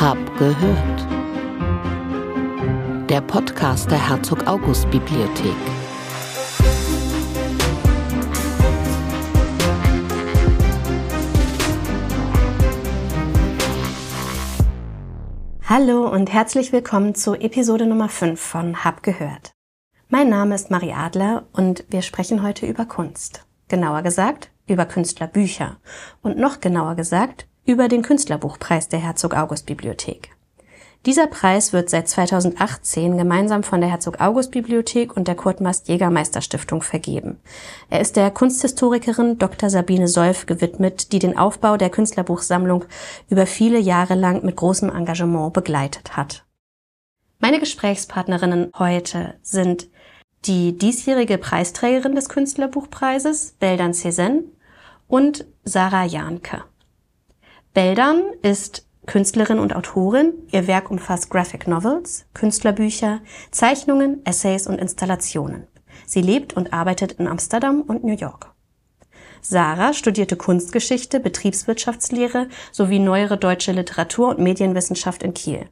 Hab gehört. Der Podcast der Herzog August Bibliothek. Hallo und herzlich willkommen zu Episode Nummer 5 von Hab gehört. Mein Name ist Marie Adler und wir sprechen heute über Kunst. Genauer gesagt, über Künstlerbücher. Und noch genauer gesagt, über den Künstlerbuchpreis der Herzog August Bibliothek. Dieser Preis wird seit 2018 gemeinsam von der Herzog August Bibliothek und der Kurt Mast Jägermeister Stiftung vergeben. Er ist der Kunsthistorikerin Dr. Sabine Solf gewidmet, die den Aufbau der Künstlerbuchsammlung über viele Jahre lang mit großem Engagement begleitet hat. Meine Gesprächspartnerinnen heute sind die diesjährige Preisträgerin des Künstlerbuchpreises, Beldan Cézanne, und Sarah Janke. Beldan ist Künstlerin und Autorin. Ihr Werk umfasst Graphic Novels, Künstlerbücher, Zeichnungen, Essays und Installationen. Sie lebt und arbeitet in Amsterdam und New York. Sarah studierte Kunstgeschichte, Betriebswirtschaftslehre sowie neuere deutsche Literatur und Medienwissenschaft in Kiel.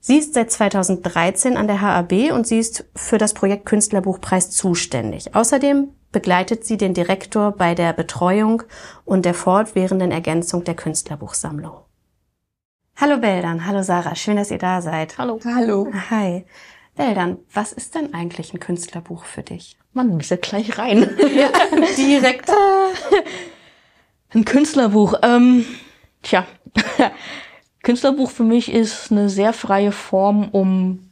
Sie ist seit 2013 an der HAB und sie ist für das Projekt Künstlerbuchpreis zuständig. Außerdem begleitet sie den Direktor bei der Betreuung und der fortwährenden Ergänzung der Künstlerbuchsammlung. Hallo Beldan, hallo Sarah, schön, dass ihr da seid. Hallo. Hallo. Hi. Beldan, was ist denn eigentlich ein Künstlerbuch für dich? Man muss ja gleich rein. Ja, direkt. Ein Künstlerbuch. Ähm, tja, Künstlerbuch für mich ist eine sehr freie Form, um,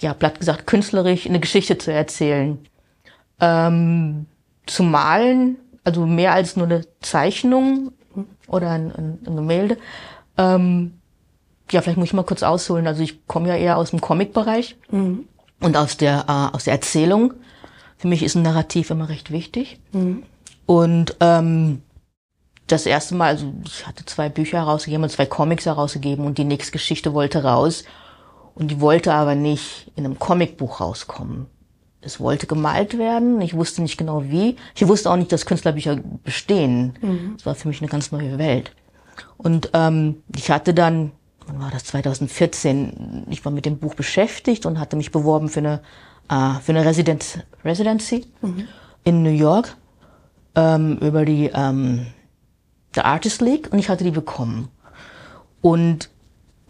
ja, platt gesagt, künstlerisch eine Geschichte zu erzählen. Ähm, zu malen, also mehr als nur eine Zeichnung oder ein, ein, ein Gemälde. Ähm, ja, vielleicht muss ich mal kurz ausholen. Also ich komme ja eher aus dem Comic-Bereich mhm. und aus der, äh, aus der Erzählung. Für mich ist ein Narrativ immer recht wichtig. Mhm. Und ähm, das erste Mal, also ich hatte zwei Bücher herausgegeben und zwei Comics herausgegeben und die nächste Geschichte wollte raus. Und die wollte aber nicht in einem Comicbuch rauskommen. Es wollte gemalt werden. Ich wusste nicht genau wie. Ich wusste auch nicht, dass Künstlerbücher bestehen. Mhm. Das war für mich eine ganz neue Welt. Und ähm, ich hatte dann, wann war das, 2014, ich war mit dem Buch beschäftigt und hatte mich beworben für eine, äh, für eine Resident, Residency mhm. in New York ähm, über die ähm, The Artist League und ich hatte die bekommen. Und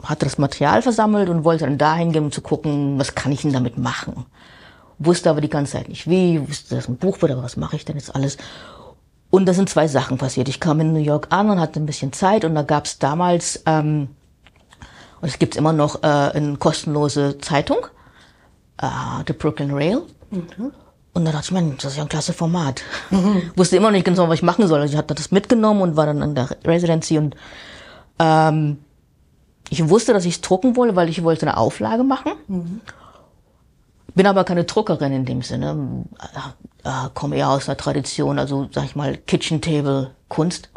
hatte das Material versammelt und wollte dann dahin gehen, um zu gucken, was kann ich denn damit machen. Wusste aber die ganze Zeit nicht wie, wusste, dass ein Buch wird, aber was mache ich denn jetzt alles? Und da sind zwei Sachen passiert. Ich kam in New York an und hatte ein bisschen Zeit und da gab es damals, ähm, und es gibt's immer noch, äh, eine kostenlose Zeitung, äh, The Brooklyn Rail. Mhm. Und da dachte ich, man, das ist ja ein klasse Format. Mhm. Wusste immer noch nicht genau, was ich machen soll. Also ich hatte das mitgenommen und war dann an der Residency und ähm, ich wusste, dass ich es drucken wollte, weil ich wollte eine Auflage machen. Mhm. Bin aber keine Druckerin in dem Sinne. Äh, äh, komme eher aus einer Tradition, also sag ich mal Kitchen Table Kunst.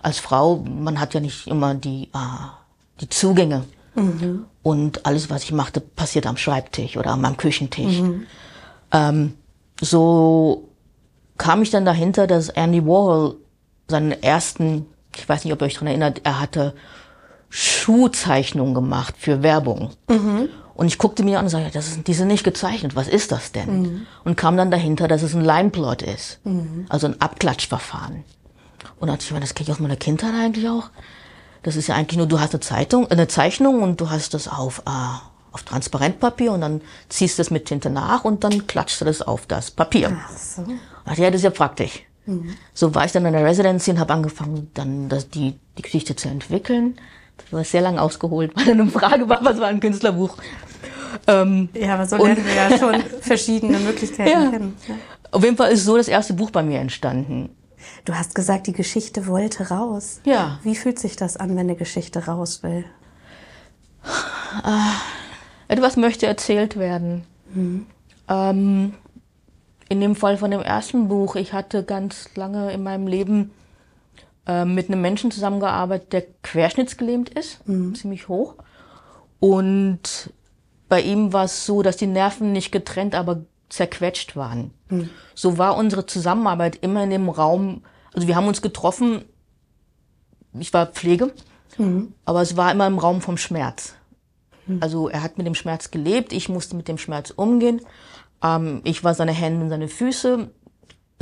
Als Frau, man hat ja nicht immer die äh, die Zugänge. Mhm. Und alles, was ich machte, passiert am Schreibtisch oder am Küchentisch. Mhm. Ähm, so kam ich dann dahinter, dass Andy Warhol seinen ersten, ich weiß nicht, ob ihr euch daran erinnert, er hatte Schuhzeichnungen gemacht für Werbung. Mhm. Und ich guckte mir an und sagte, das ist, die sind nicht gezeichnet, was ist das denn? Mhm. Und kam dann dahinter, dass es ein Limeplot ist. Mhm. Also ein Abklatschverfahren. Und da dachte ich mir, das kenne ich aus meiner Kindheit eigentlich auch. Das ist ja eigentlich nur, du hast eine Zeitung, eine Zeichnung und du hast das auf, äh, auf Transparentpapier und dann ziehst du es mit Tinte nach und dann klatscht du das auf das Papier. Ach so. Ach, ja, das ist ja praktisch. Mhm. So war ich dann in der Residency und habe angefangen, dann das, die, die Geschichte zu entwickeln. Das war sehr lang ausgeholt, weil eine Frage war, was war ein Künstlerbuch? Ähm, ja, aber so lernen wir ja schon verschiedene Möglichkeiten ja. kennen. Ja. Auf jeden Fall ist so das erste Buch bei mir entstanden. Du hast gesagt, die Geschichte wollte raus. Ja. Wie fühlt sich das an, wenn eine Geschichte raus will? Äh, etwas möchte erzählt werden. Mhm. Ähm, in dem Fall von dem ersten Buch, ich hatte ganz lange in meinem Leben äh, mit einem Menschen zusammengearbeitet, der querschnittsgelähmt ist, mhm. ziemlich hoch. Und bei ihm war es so, dass die Nerven nicht getrennt, aber zerquetscht waren. Mhm. So war unsere Zusammenarbeit immer in dem Raum, also wir haben uns getroffen, ich war Pflege, Mhm. Aber es war immer im Raum vom Schmerz. Mhm. Also er hat mit dem Schmerz gelebt, ich musste mit dem Schmerz umgehen. Ähm, ich war seine Hände und seine Füße.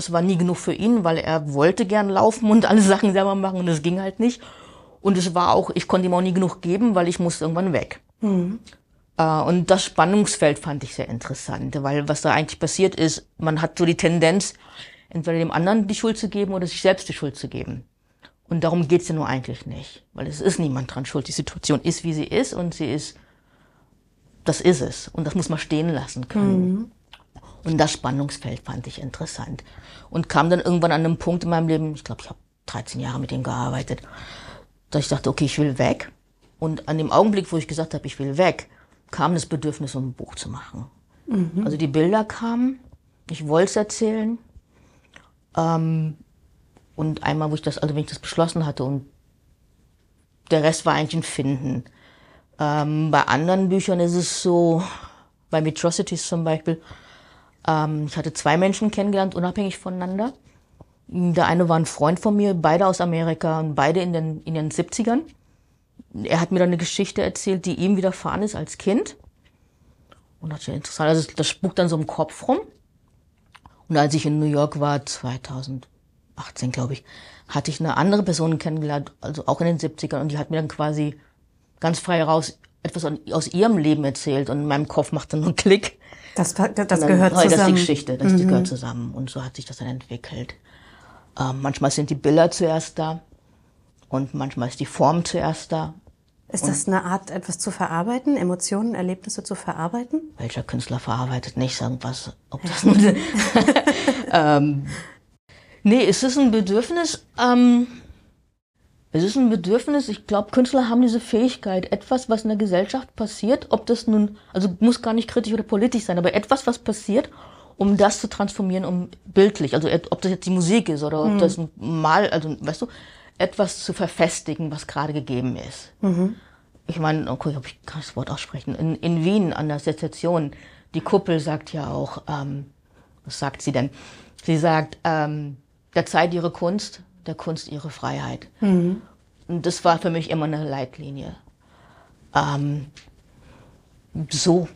Es war nie genug für ihn, weil er wollte gern laufen und alle Sachen selber machen und es ging halt nicht. Und es war auch, ich konnte ihm auch nie genug geben, weil ich musste irgendwann weg. Mhm. Äh, und das Spannungsfeld fand ich sehr interessant, weil was da eigentlich passiert ist, man hat so die Tendenz, entweder dem anderen die Schuld zu geben oder sich selbst die Schuld zu geben. Und darum geht's ja nur eigentlich nicht, weil es ist niemand dran schuld. Die Situation ist, wie sie ist und sie ist, das ist es. Und das muss man stehen lassen können. Mhm. Und das Spannungsfeld fand ich interessant. Und kam dann irgendwann an einem Punkt in meinem Leben, ich glaube, ich habe 13 Jahre mit ihm gearbeitet, dass ich dachte, okay, ich will weg. Und an dem Augenblick, wo ich gesagt habe, ich will weg, kam das Bedürfnis, um ein Buch zu machen. Mhm. Also die Bilder kamen, ich wollte es erzählen. Ähm, und einmal, wo ich das, also wenn ich das beschlossen hatte und der Rest war eigentlich ein Finden. Ähm, bei anderen Büchern ist es so, bei Metrocities zum Beispiel, ähm, ich hatte zwei Menschen kennengelernt, unabhängig voneinander. Der eine war ein Freund von mir, beide aus Amerika und beide in den, in den 70ern. Er hat mir dann eine Geschichte erzählt, die ihm widerfahren ist als Kind. Und das ist ja interessant. Also das spukt dann so im Kopf rum. Und als ich in New York war, 2018 glaube ich, hatte ich eine andere Person kennengelernt, also auch in den 70ern, und die hat mir dann quasi ganz frei raus etwas aus ihrem Leben erzählt und in meinem Kopf macht dann einen Klick. Das, das, das gehört zusammen. Das ist die Geschichte, das, mhm. gehört zusammen. Und so hat sich das dann entwickelt. Ähm, manchmal sind die Bilder zuerst da und manchmal ist die Form zuerst da. Ist das eine Art, etwas zu verarbeiten, Emotionen, Erlebnisse zu verarbeiten? Welcher Künstler verarbeitet nicht irgendwas? Ob das ähm, nee, ist es ein Bedürfnis? Ähm, es ist ein Bedürfnis, ich glaube, Künstler haben diese Fähigkeit, etwas, was in der Gesellschaft passiert, ob das nun, also muss gar nicht kritisch oder politisch sein, aber etwas, was passiert um das zu transformieren, um bildlich, also ob das jetzt die Musik ist oder ob mhm. das ein Mal, also weißt du, etwas zu verfestigen, was gerade gegeben ist. Mhm. Ich meine, okay, oh ich kann das Wort aussprechen. In, in Wien an der Sezession, die Kuppel sagt ja auch, ähm, was sagt sie denn? Sie sagt, ähm, der Zeit ihre Kunst, der Kunst ihre Freiheit. Mhm. Und das war für mich immer eine Leitlinie. Ähm, so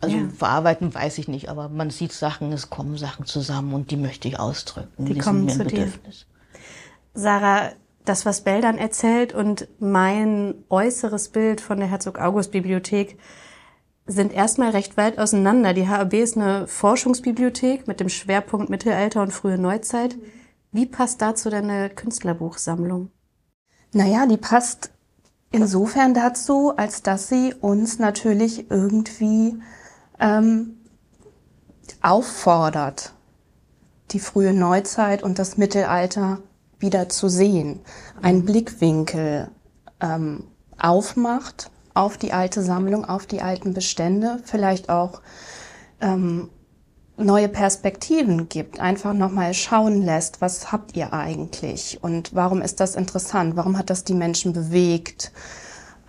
also ja. verarbeiten weiß ich nicht, aber man sieht Sachen, es kommen Sachen zusammen und die möchte ich ausdrücken. Die, die kommen zu dir. Sarah, das, was Bell erzählt und mein äußeres Bild von der Herzog-August-Bibliothek sind erstmal recht weit auseinander. Die HAB ist eine Forschungsbibliothek mit dem Schwerpunkt Mittelalter und frühe Neuzeit. Wie passt dazu deine Künstlerbuchsammlung? Naja, die passt insofern dazu, als dass sie uns natürlich irgendwie ähm, auffordert, die frühe Neuzeit und das Mittelalter wieder zu sehen, einen Blickwinkel ähm, aufmacht auf die alte Sammlung, auf die alten Bestände, vielleicht auch ähm, neue Perspektiven gibt, einfach nochmal schauen lässt, was habt ihr eigentlich und warum ist das interessant, warum hat das die Menschen bewegt,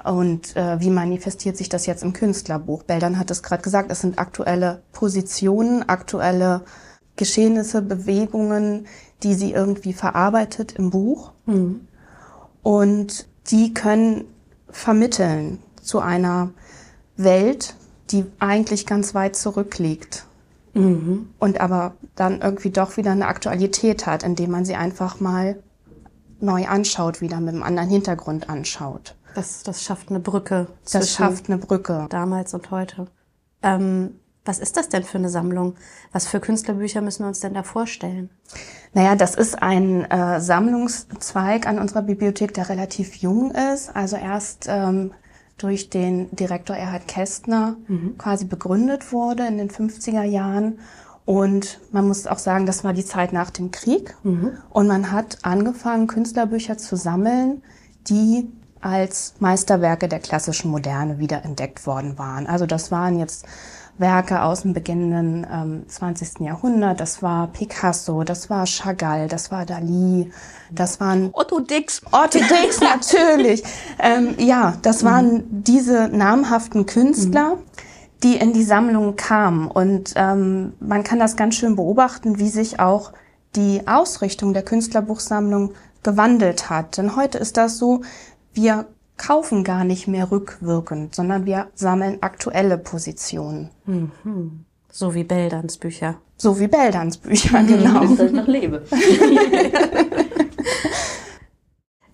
und äh, wie manifestiert sich das jetzt im Künstlerbuch? Beldan hat es gerade gesagt, es sind aktuelle Positionen, aktuelle Geschehnisse, Bewegungen, die sie irgendwie verarbeitet im Buch. Mhm. Und die können vermitteln zu einer Welt, die eigentlich ganz weit zurückliegt. Mhm. Und aber dann irgendwie doch wieder eine Aktualität hat, indem man sie einfach mal neu anschaut, wieder mit einem anderen Hintergrund anschaut. Das, das schafft eine Brücke. Das schafft eine Brücke. Damals und heute. Ähm, was ist das denn für eine Sammlung? Was für Künstlerbücher müssen wir uns denn da vorstellen? Naja, das ist ein äh, Sammlungszweig an unserer Bibliothek, der relativ jung ist. Also erst ähm, durch den Direktor Erhard Kästner mhm. quasi begründet wurde in den 50er Jahren. Und man muss auch sagen, das war die Zeit nach dem Krieg. Mhm. Und man hat angefangen, Künstlerbücher zu sammeln, die als Meisterwerke der klassischen Moderne wiederentdeckt worden waren. Also das waren jetzt Werke aus dem beginnenden ähm, 20. Jahrhundert. Das war Picasso, das war Chagall, das war Dali, das waren Otto Dix. Otto Dix natürlich. ähm, ja, das waren mhm. diese namhaften Künstler. Mhm. die in die Sammlung kamen. Und ähm, man kann das ganz schön beobachten, wie sich auch die Ausrichtung der Künstlerbuchsammlung gewandelt hat. Denn heute ist das so, wir kaufen gar nicht mehr rückwirkend, sondern wir sammeln aktuelle Positionen. Mhm. So wie Beldans Bücher. So wie Beldans Bücher, genau. Bis ich noch lebe.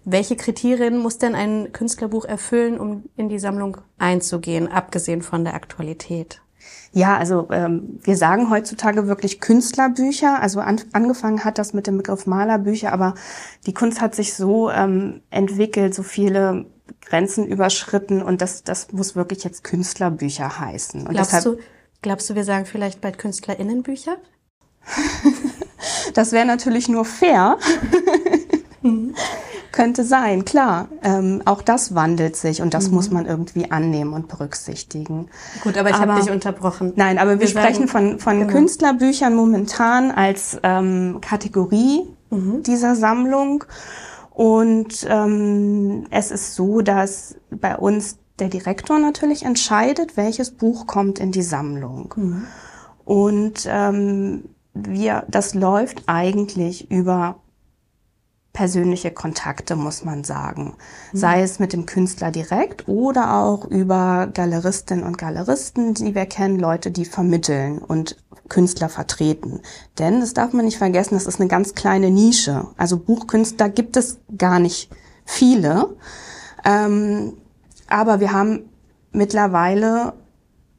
Welche Kriterien muss denn ein Künstlerbuch erfüllen, um in die Sammlung einzugehen, abgesehen von der Aktualität? Ja, also ähm, wir sagen heutzutage wirklich Künstlerbücher. Also an, angefangen hat das mit dem Begriff Malerbücher, aber die Kunst hat sich so ähm, entwickelt, so viele Grenzen überschritten und das, das muss wirklich jetzt Künstlerbücher heißen. Und glaubst, deshalb, du, glaubst du, wir sagen vielleicht bald KünstlerInnenbücher? das wäre natürlich nur fair. Mhm. Könnte sein, klar. Ähm, auch das wandelt sich und das mhm. muss man irgendwie annehmen und berücksichtigen. Gut, aber ich habe dich unterbrochen. Nein, aber wir, wir sprechen von, von genau. Künstlerbüchern momentan als ähm, Kategorie mhm. dieser Sammlung. Und ähm, es ist so, dass bei uns der Direktor natürlich entscheidet, welches Buch kommt in die Sammlung. Mhm. Und ähm, wir, das läuft eigentlich über persönliche Kontakte, muss man sagen. Mhm. Sei es mit dem Künstler direkt oder auch über Galeristinnen und Galeristen, die wir kennen, Leute, die vermitteln und Künstler vertreten. Denn, das darf man nicht vergessen, das ist eine ganz kleine Nische. Also Buchkünstler gibt es gar nicht viele. Ähm, aber wir haben mittlerweile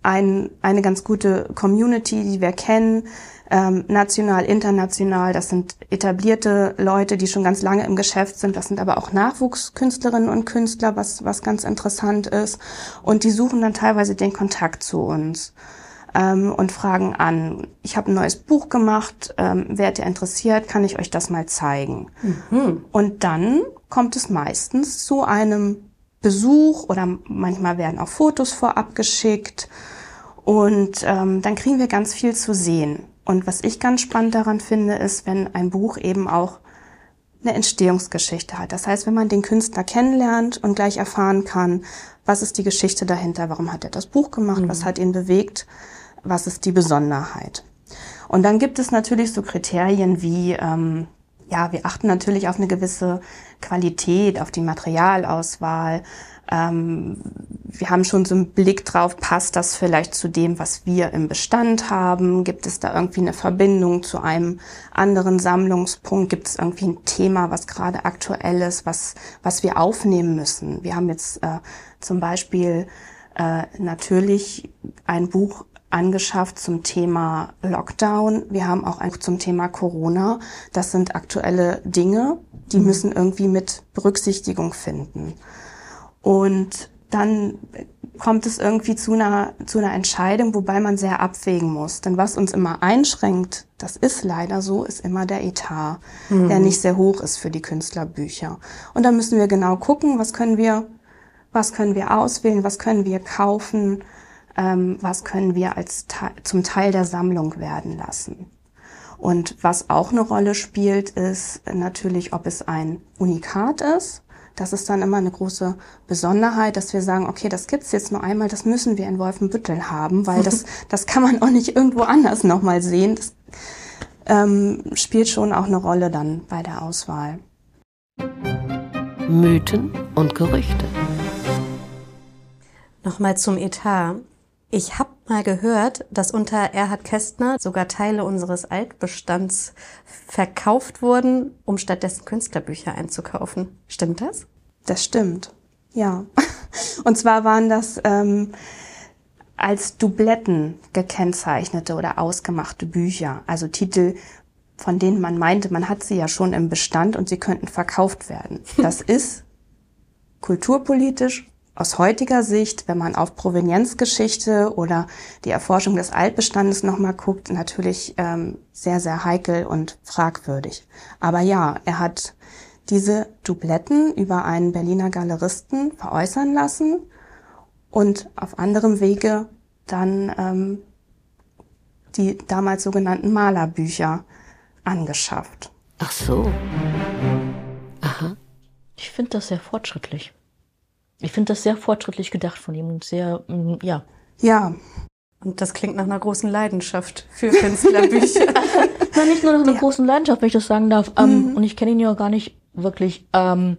ein, eine ganz gute Community, die wir kennen, ähm, national, international. Das sind etablierte Leute, die schon ganz lange im Geschäft sind. Das sind aber auch Nachwuchskünstlerinnen und Künstler, was, was ganz interessant ist. Und die suchen dann teilweise den Kontakt zu uns ähm, und fragen an, ich habe ein neues Buch gemacht, ähm, werdet ihr interessiert, kann ich euch das mal zeigen? Mhm. Und dann kommt es meistens zu einem Besuch oder manchmal werden auch Fotos vorab geschickt und ähm, dann kriegen wir ganz viel zu sehen. Und was ich ganz spannend daran finde, ist, wenn ein Buch eben auch eine Entstehungsgeschichte hat. Das heißt, wenn man den Künstler kennenlernt und gleich erfahren kann, was ist die Geschichte dahinter, warum hat er das Buch gemacht, mhm. was hat ihn bewegt, was ist die Besonderheit. Und dann gibt es natürlich so Kriterien wie, ähm, ja, wir achten natürlich auf eine gewisse Qualität, auf die Materialauswahl, ähm, wir haben schon so einen Blick drauf, passt das vielleicht zu dem, was wir im Bestand haben? Gibt es da irgendwie eine Verbindung zu einem anderen Sammlungspunkt? Gibt es irgendwie ein Thema, was gerade aktuell ist, was, was wir aufnehmen müssen? Wir haben jetzt äh, zum Beispiel äh, natürlich ein Buch angeschafft zum Thema Lockdown. Wir haben auch ein zum Thema Corona. Das sind aktuelle Dinge, die müssen irgendwie mit Berücksichtigung finden. Und dann kommt es irgendwie zu einer, zu einer Entscheidung, wobei man sehr abwägen muss. Denn was uns immer einschränkt, das ist leider so, ist immer der Etat, mhm. der nicht sehr hoch ist für die Künstlerbücher. Und da müssen wir genau gucken, was können wir, was können wir auswählen, was können wir kaufen, ähm, was können wir als zum Teil der Sammlung werden lassen. Und was auch eine Rolle spielt, ist natürlich, ob es ein Unikat ist das ist dann immer eine große Besonderheit, dass wir sagen, okay, das gibt's jetzt nur einmal, das müssen wir in Wolfenbüttel haben, weil das, das kann man auch nicht irgendwo anders nochmal sehen. Das ähm, spielt schon auch eine Rolle dann bei der Auswahl. Mythen und Gerüchte. Nochmal zum Etat. Ich habe mal gehört, dass unter Erhard Kästner sogar Teile unseres Altbestands verkauft wurden, um stattdessen Künstlerbücher einzukaufen. Stimmt das? Das stimmt, ja. Und zwar waren das ähm, als Dubletten gekennzeichnete oder ausgemachte Bücher, also Titel, von denen man meinte, man hat sie ja schon im Bestand und sie könnten verkauft werden. Das ist kulturpolitisch aus heutiger Sicht, wenn man auf Provenienzgeschichte oder die Erforschung des Altbestandes nochmal guckt, natürlich ähm, sehr, sehr heikel und fragwürdig. Aber ja, er hat diese Dubletten über einen Berliner Galeristen veräußern lassen und auf anderem Wege dann ähm, die damals sogenannten Malerbücher angeschafft. Ach so. Aha. Ich finde das sehr fortschrittlich. Ich finde das sehr fortschrittlich gedacht von ihm und sehr, mm, ja. Ja. Und das klingt nach einer großen Leidenschaft für Künstlerbücher. Nein, nicht nur nach einer ja. großen Leidenschaft, wenn ich das sagen darf. Ähm, mhm. Und ich kenne ihn ja gar nicht wirklich. Ähm,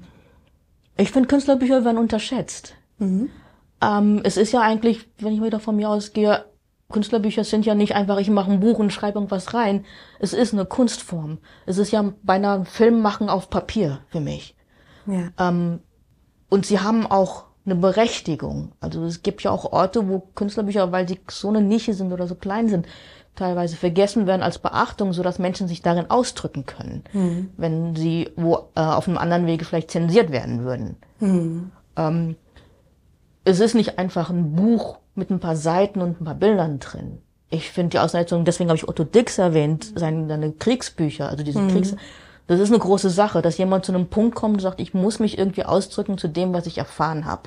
Ich finde, Künstlerbücher werden unterschätzt. Ähm, es ist ja eigentlich, wenn ich wieder von mir ausgehe, Künstlerbücher sind ja nicht einfach, ich mache ein Buch und schreibe irgendwas rein. Es ist eine Kunstform. Es ist ja beinahe ein Film machen auf Papier für mich. Ja. Ähm, und sie haben auch eine Berechtigung. Also es gibt ja auch Orte, wo Künstlerbücher, weil sie so eine Nische sind oder so klein sind, teilweise vergessen werden als Beachtung, so dass Menschen sich darin ausdrücken können, wenn sie wo äh, auf einem anderen Wege vielleicht zensiert werden würden. Ähm, es ist nicht einfach ein Buch mit ein paar Seiten und ein paar Bildern drin. Ich finde die Auseinandersetzung, deswegen habe ich Otto Dix erwähnt, seine, seine Kriegsbücher, also diese Kriegs... Das ist eine große Sache, dass jemand zu einem Punkt kommt und sagt, ich muss mich irgendwie ausdrücken zu dem, was ich erfahren habe.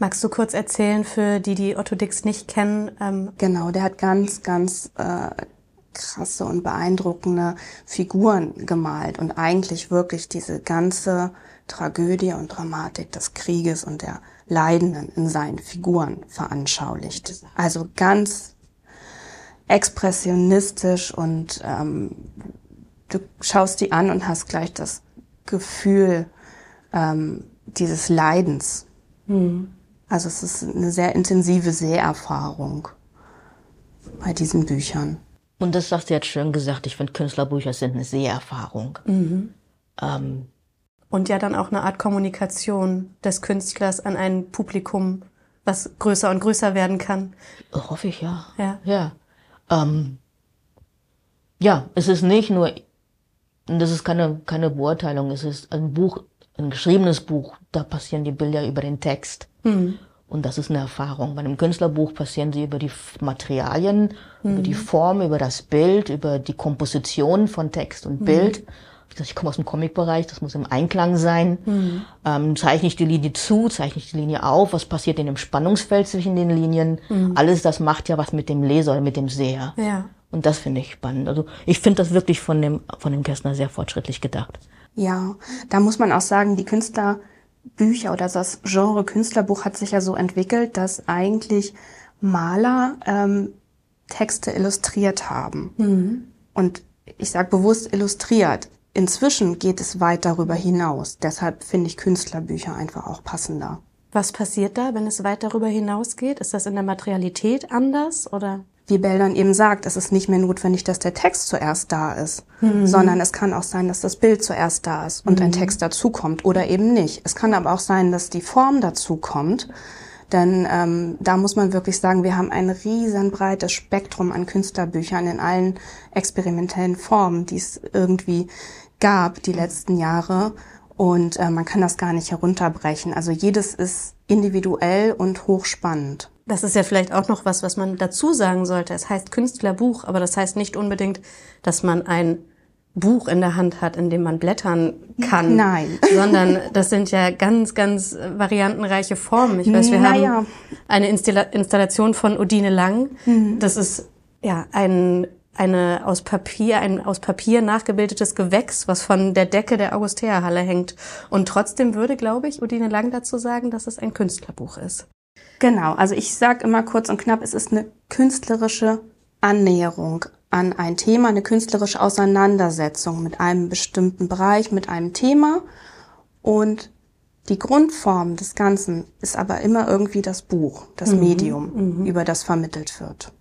Magst du kurz erzählen für die, die Otto Dix nicht kennen? Ähm, Genau, der hat ganz, ganz äh, krasse und beeindruckende Figuren gemalt und eigentlich wirklich diese ganze Tragödie und Dramatik des Krieges und der Leidenden in seinen Figuren veranschaulicht. Also ganz expressionistisch und ähm, du schaust die an und hast gleich das Gefühl ähm, dieses Leidens. Also es ist eine sehr intensive Seherfahrung bei diesen Büchern. Und das hast du jetzt schön gesagt, ich finde Künstlerbücher sind eine Seherfahrung. Ähm, und ja dann auch eine Art Kommunikation des Künstlers an ein Publikum, was größer und größer werden kann. hoffe ich ja. Ja. Ja. Ähm, ja, es ist nicht nur, und das ist keine, keine Beurteilung, es ist ein Buch, ein geschriebenes Buch, da passieren die Bilder über den Text. Und das ist eine Erfahrung. Bei einem Künstlerbuch passieren sie über die Materialien, über die Form, über das Bild, über die Komposition von Text und Bild. Wie gesagt, Ich komme aus dem Comic-Bereich, das muss im Einklang sein. Ähm, zeichne ich die Linie zu, zeichne ich die Linie auf, was passiert in dem Spannungsfeld zwischen den Linien. Alles das macht ja was mit dem Leser oder mit dem Seher. Ja. Und das finde ich spannend. Also ich finde das wirklich von dem, von dem Kästner sehr fortschrittlich gedacht. Ja, da muss man auch sagen, die Künstlerbücher oder das Genre Künstlerbuch hat sich ja so entwickelt, dass eigentlich Maler ähm, Texte illustriert haben. Und ich sage bewusst illustriert. Inzwischen geht es weit darüber hinaus. Deshalb finde ich Künstlerbücher einfach auch passender. Was passiert da, wenn es weit darüber hinausgeht? Ist das in der Materialität anders oder? Wie Bell eben sagt, es ist nicht mehr notwendig, dass der Text zuerst da ist, sondern es kann auch sein, dass das Bild zuerst da ist und ein Text dazukommt oder eben nicht. Es kann aber auch sein, dass die Form dazukommt, denn ähm, da muss man wirklich sagen, wir haben ein riesenbreites Spektrum an Künstlerbüchern in allen experimentellen Formen, die es irgendwie gab die letzten Jahre. Und äh, man kann das gar nicht herunterbrechen. Also jedes ist individuell und hochspannend. Das ist ja vielleicht auch noch was, was man dazu sagen sollte. Es heißt Künstlerbuch, aber das heißt nicht unbedingt, dass man ein Buch in der Hand hat, in dem man blättern kann. Nein. Sondern das sind ja ganz, ganz variantenreiche Formen. Ich weiß, wir Naja. haben eine Installa Installation von Odine Lang. Das ist ja ein eine aus Papier, ein aus Papier nachgebildetes Gewächs, was von der Decke der Augustäerhalle hängt. Und trotzdem würde, glaube ich, Odine Lang dazu sagen, dass es ein Künstlerbuch ist. Genau, also ich sage immer kurz und knapp, es ist eine künstlerische Annäherung an ein Thema, eine künstlerische Auseinandersetzung mit einem bestimmten Bereich, mit einem Thema. Und die Grundform des Ganzen ist aber immer irgendwie das Buch, das Medium, über das vermittelt wird.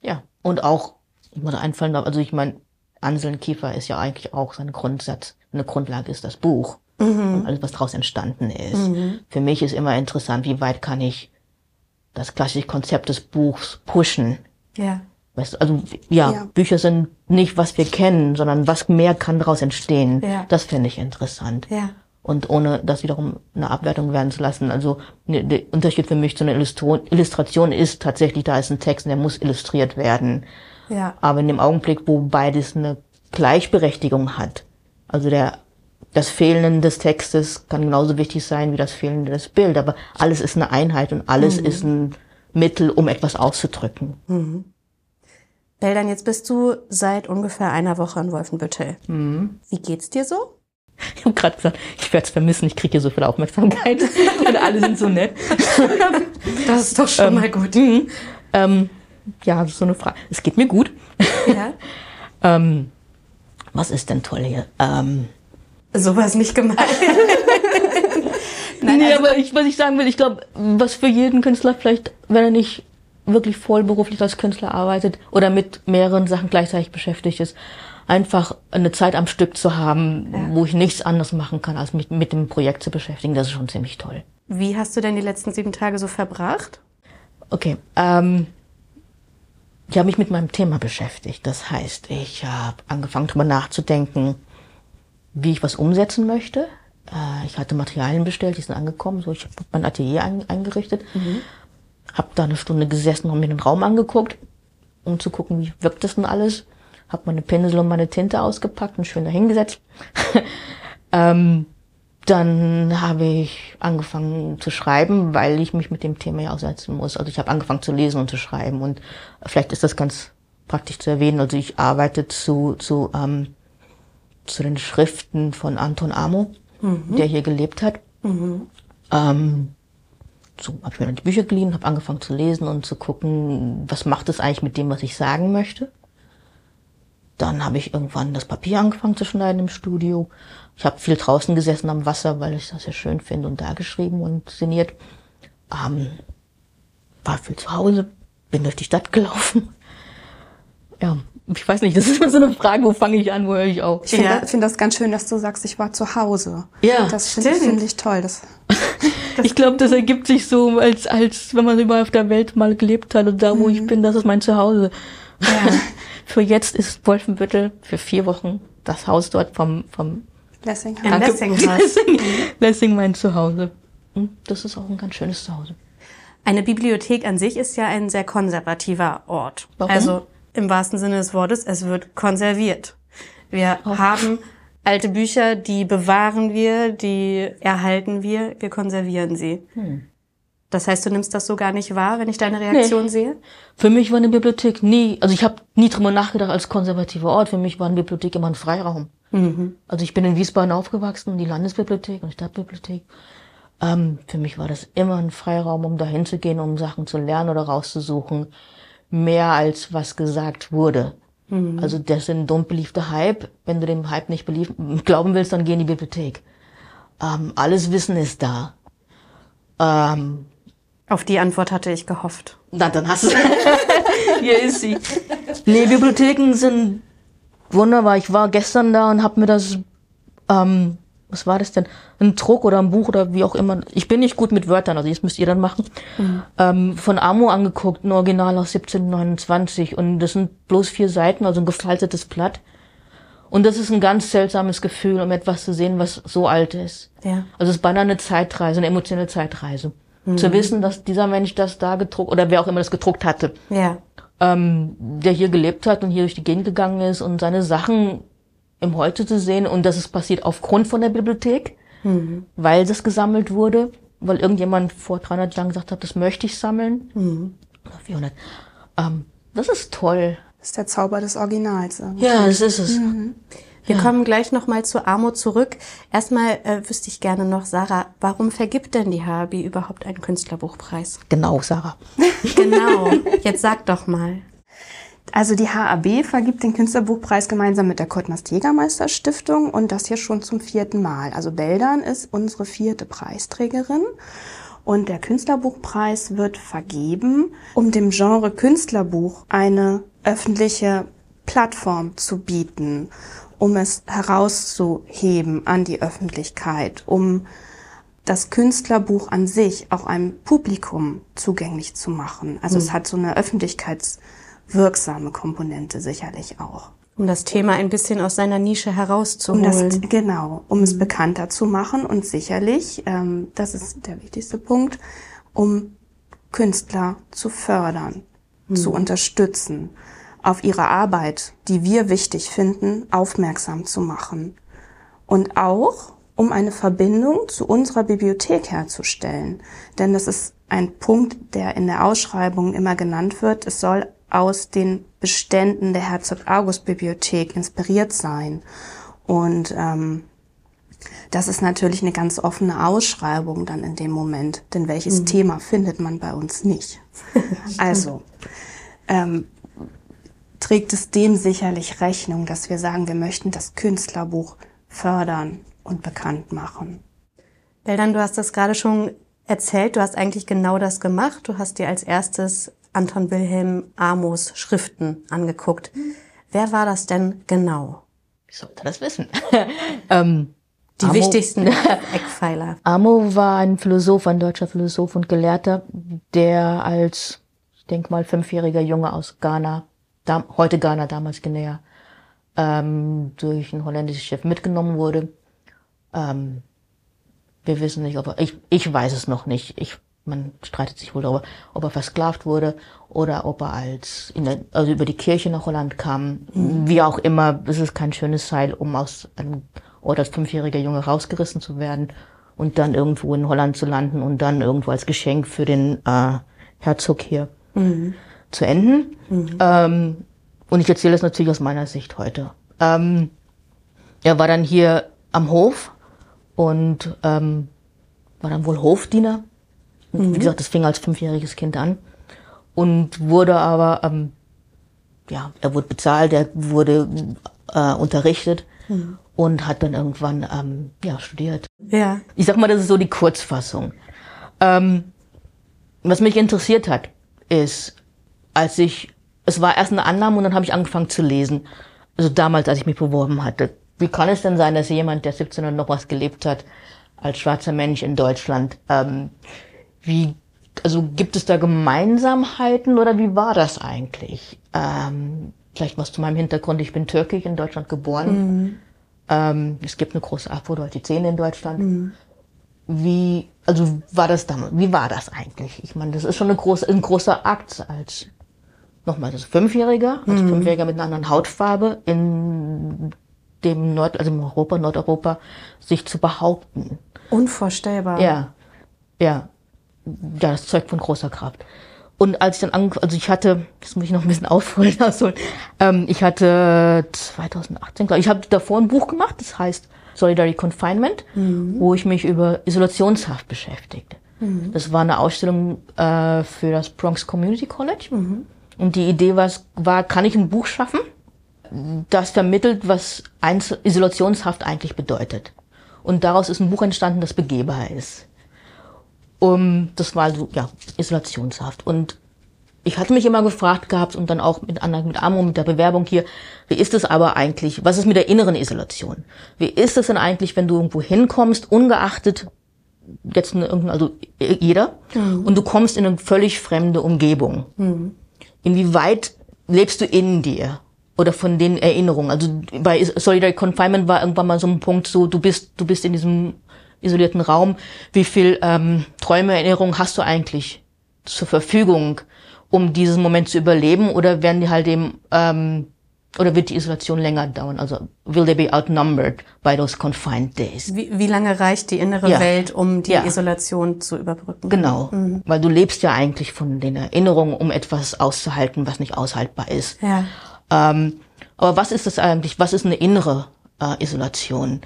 Ja. Und auch, ich muss einfallen, also ich meine, Anselm Kiefer ist ja eigentlich auch sein Grundsatz. Eine Grundlage ist das Buch. Und alles, was daraus entstanden ist. Für mich ist immer interessant, wie weit kann ich das klassische Konzept des Buchs pushen. Ja. Weißt also ja, Ja. Bücher sind nicht, was wir kennen, sondern was mehr kann daraus entstehen. Ja. Das finde ich interessant. Ja. Und ohne das wiederum eine Abwertung werden zu lassen. Also ne, der Unterschied für mich zu einer Illustration, Illustration ist tatsächlich, da ist ein Text und der muss illustriert werden. Ja. Aber in dem Augenblick, wo beides eine Gleichberechtigung hat, also der das Fehlen des Textes kann genauso wichtig sein wie das Fehlen des Bild, aber alles ist eine Einheit und alles ist ein Mittel, um etwas auszudrücken. Beldan, jetzt bist du seit ungefähr einer Woche in Wolfenbüttel. Wie geht's dir so? Ich habe gerade gesagt, ich werde es vermissen, ich kriege hier so viel Aufmerksamkeit und alle sind so nett. Das ist doch schon mal gut. Mhm. Ähm, ja, so eine Frage. Es geht mir gut. Ja. Ähm, was ist denn toll hier? Ähm, Sowas nicht gemeint. Nein, nee, also aber ich, was ich sagen will, ich glaube, was für jeden Künstler vielleicht, wenn er nicht wirklich vollberuflich als Künstler arbeitet oder mit mehreren Sachen gleichzeitig beschäftigt ist, einfach eine Zeit am Stück zu haben, ja. wo ich nichts anderes machen kann, als mich mit dem Projekt zu beschäftigen, das ist schon ziemlich toll. Wie hast du denn die letzten sieben Tage so verbracht? Okay, ähm, ich habe mich mit meinem Thema beschäftigt. Das heißt, ich habe angefangen darüber nachzudenken, wie ich was umsetzen möchte. Äh, ich hatte Materialien bestellt, die sind angekommen. So, ich habe mein Atelier ein, eingerichtet, mhm. habe da eine Stunde gesessen und mir den Raum angeguckt, um zu gucken, wie wirkt das denn alles. Habe meine Pinsel und meine Tinte ausgepackt und schön dahingesetzt. ähm, dann habe ich angefangen zu schreiben, weil ich mich mit dem Thema ja aussetzen muss. Also ich habe angefangen zu lesen und zu schreiben und vielleicht ist das ganz praktisch zu erwähnen. Also ich arbeite zu, zu, ähm, zu den Schriften von Anton Amo, mhm. der hier gelebt hat. Mhm. Ähm, so habe ich mir dann die Bücher geliehen, habe angefangen zu lesen und zu gucken, was macht es eigentlich mit dem, was ich sagen möchte. Dann habe ich irgendwann das Papier angefangen zu schneiden im Studio. Ich habe viel draußen gesessen am Wasser, weil ich das sehr schön finde und da geschrieben und sinniert. Ähm, war viel zu Hause, bin durch die Stadt gelaufen. Ja, ich weiß nicht, das ist immer so eine Frage, wo fange ich an, wo höre ich auf? Ich finde ja. find das ganz schön, dass du sagst, ich war zu Hause. Ja, das finde ich, find ich toll. Das, das ich glaube, das ergibt sich so, als, als wenn man überall auf der Welt mal gelebt hat und da, wo mhm. ich bin, das ist mein Zuhause. Ja. für jetzt ist Wolfenbüttel für vier Wochen das Haus dort vom, vom Lessing. Lessing, Lessing, Lessing mein Zuhause. Hm, das ist auch ein ganz schönes Zuhause. Eine Bibliothek an sich ist ja ein sehr konservativer Ort. Warum? Also im wahrsten Sinne des Wortes, es wird konserviert. Wir oh. haben alte Bücher, die bewahren wir, die erhalten wir, wir konservieren sie. Hm. Das heißt, du nimmst das so gar nicht wahr, wenn ich deine Reaktion nee. sehe? Für mich war eine Bibliothek nie, also ich habe nie drüber nachgedacht als konservativer Ort. Für mich war eine Bibliothek immer ein Freiraum. Mhm. Also ich bin in Wiesbaden aufgewachsen, die Landesbibliothek und Stadtbibliothek. Ähm, für mich war das immer ein Freiraum, um dahin zu gehen, um Sachen zu lernen oder rauszusuchen. Mehr als was gesagt wurde. Mhm. Also das ist ein dumm beliebter Hype. Wenn du dem Hype nicht belief glauben willst, dann geh in die Bibliothek. Ähm, alles Wissen ist da. Ähm, auf die Antwort hatte ich gehofft. Na, dann hast du. Hier ist sie. Nee, Bibliotheken sind wunderbar. Ich war gestern da und habe mir das, ähm, was war das denn? Ein Druck oder ein Buch oder wie auch immer. Ich bin nicht gut mit Wörtern, also das müsst ihr dann machen. Mhm. Ähm, von Amo angeguckt, ein Original aus 1729. Und das sind bloß vier Seiten, also ein gefaltetes Blatt. Und das ist ein ganz seltsames Gefühl, um etwas zu sehen, was so alt ist. Ja. Also es ist beinahe eine Zeitreise, eine emotionale Zeitreise. Zu mhm. wissen, dass dieser Mensch das da gedruckt, oder wer auch immer das gedruckt hatte, ja. ähm, der hier gelebt hat und hier durch die Gegend gegangen ist und seine Sachen im Heute zu sehen und das ist passiert aufgrund von der Bibliothek, mhm. weil das gesammelt wurde, weil irgendjemand vor 300 Jahren gesagt hat, das möchte ich sammeln. Mhm. 400. Ähm, das ist toll. Das ist der Zauber des Originals. Ja, das ist es. Mhm. Wir ja. kommen gleich nochmal zu Armut zurück. Erstmal äh, wüsste ich gerne noch, Sarah, warum vergibt denn die HAB überhaupt einen Künstlerbuchpreis? Genau, Sarah. genau. Jetzt sag doch mal. Also die HAB vergibt den Künstlerbuchpreis gemeinsam mit der Kottmars Jägermeister Stiftung und das hier schon zum vierten Mal. Also Beldern ist unsere vierte Preisträgerin. Und der Künstlerbuchpreis wird vergeben, um dem Genre Künstlerbuch eine öffentliche Plattform zu bieten um es herauszuheben an die Öffentlichkeit, um das Künstlerbuch an sich auch einem Publikum zugänglich zu machen. Also mhm. es hat so eine öffentlichkeitswirksame Komponente sicherlich auch. Um das Thema ein bisschen aus seiner Nische herauszuholen. Um das, genau, um mhm. es bekannter zu machen und sicherlich, ähm, das ist der wichtigste Punkt, um Künstler zu fördern, mhm. zu unterstützen auf ihre Arbeit, die wir wichtig finden, aufmerksam zu machen. Und auch, um eine Verbindung zu unserer Bibliothek herzustellen. Denn das ist ein Punkt, der in der Ausschreibung immer genannt wird. Es soll aus den Beständen der Herzog August Bibliothek inspiriert sein. Und ähm, das ist natürlich eine ganz offene Ausschreibung dann in dem Moment, denn welches mhm. Thema findet man bei uns nicht? also, ähm, trägt es dem sicherlich Rechnung, dass wir sagen, wir möchten das Künstlerbuch fördern und bekannt machen. Beldan, du hast das gerade schon erzählt. Du hast eigentlich genau das gemacht. Du hast dir als erstes Anton Wilhelm Amos Schriften angeguckt. Wer war das denn genau? Ich sollte das wissen. ähm, Die Amo- wichtigsten Eckpfeiler. Amo war ein Philosoph, ein deutscher Philosoph und Gelehrter, der als, ich denke mal, fünfjähriger Junge aus Ghana, dam, heute Ghana, damals Guinea, ähm, durch ein holländisches Schiff mitgenommen wurde. Ähm, wir wissen nicht, ob er, ich, ich weiß es noch nicht. Ich, man streitet sich wohl darüber, ob er versklavt wurde oder ob er als, der, also über die Kirche nach Holland kam. Wie auch immer, es ist kein schönes Seil, um aus einem Ort als fünfjähriger Junge rausgerissen zu werden und dann irgendwo in Holland zu landen und dann irgendwo als Geschenk für den äh, Herzog hier zu enden. Ähm, und ich erzähle es natürlich aus meiner Sicht heute. Ähm, er war dann hier am Hof und ähm, war dann wohl Hofdiener. Und Wie gesagt, das fing als fünfjähriges Kind an und wurde aber, ähm, ja, er wurde bezahlt, er wurde äh, unterrichtet und hat dann irgendwann ähm, ja studiert. Ja. Ich sag mal, das ist so die Kurzfassung. Ähm, was mich interessiert hat, ist, als ich, es war erst eine Annahme und dann habe ich angefangen zu lesen. Also damals, als ich mich beworben hatte. Wie kann es denn sein, dass jemand, der 17 und noch was gelebt hat, als schwarzer Mensch in Deutschland, ähm, wie, also gibt es da Gemeinsamheiten oder wie war das eigentlich? Ähm, vielleicht was zu meinem Hintergrund. Ich bin türkisch in Deutschland geboren. Ähm, es gibt eine große Afro, du die Zähne in Deutschland. Wie, also war das damals, wie war das eigentlich? Ich meine, das ist schon eine große, ein großer Akt als, nochmal, das Fünfjähriger, als Fünfjähriger mit einer anderen Hautfarbe in dem Nord, also in Europa, Nordeuropa, sich zu behaupten. Unvorstellbar. Ja, ja. Ja, das zeugt von großer Kraft. Und als ich dann angefangen, also ich hatte, das muss ich noch ein bisschen aufholen, also, ähm, ich hatte 2018, glaube ich, habe davor ein Buch gemacht, das heißt Solidary Confinement, wo ich mich über Isolationshaft beschäftigte. Das war eine Ausstellung äh, für das Bronx Community College. Und die Idee war, war, kann ich ein Buch schaffen, das vermittelt, was Einzel Isolationshaft eigentlich bedeutet. Und daraus ist ein Buch entstanden, das begehbar ist. Um, das war so, ja, Isolationshaft. Und ich hatte mich immer gefragt gehabt und dann auch mit anderen, mit Amo, mit der Bewerbung hier, wie ist es aber eigentlich, was ist mit der inneren Isolation? Wie ist es denn eigentlich, wenn du irgendwo hinkommst, ungeachtet jetzt irgendein- also jeder, und du kommst in eine völlig fremde Umgebung? Inwieweit lebst du in dir? Oder von den Erinnerungen? Also bei Solidary Confinement war irgendwann mal so ein Punkt so, du bist, du bist in diesem isolierten Raum. Wie viel ähm, Träume, Erinnerungen hast du eigentlich zur Verfügung, um diesen Moment zu überleben? Oder werden die halt eben, ähm, oder wird die Isolation länger dauern? Also will they be outnumbered by those confined days? Wie, wie lange reicht die innere Ja. Welt, um die Ja. Isolation zu überbrücken? Genau, weil du lebst ja eigentlich von den Erinnerungen, um etwas auszuhalten, was nicht aushaltbar ist. Ja. Ähm, aber was ist das eigentlich? Was ist eine innere äh, Isolation?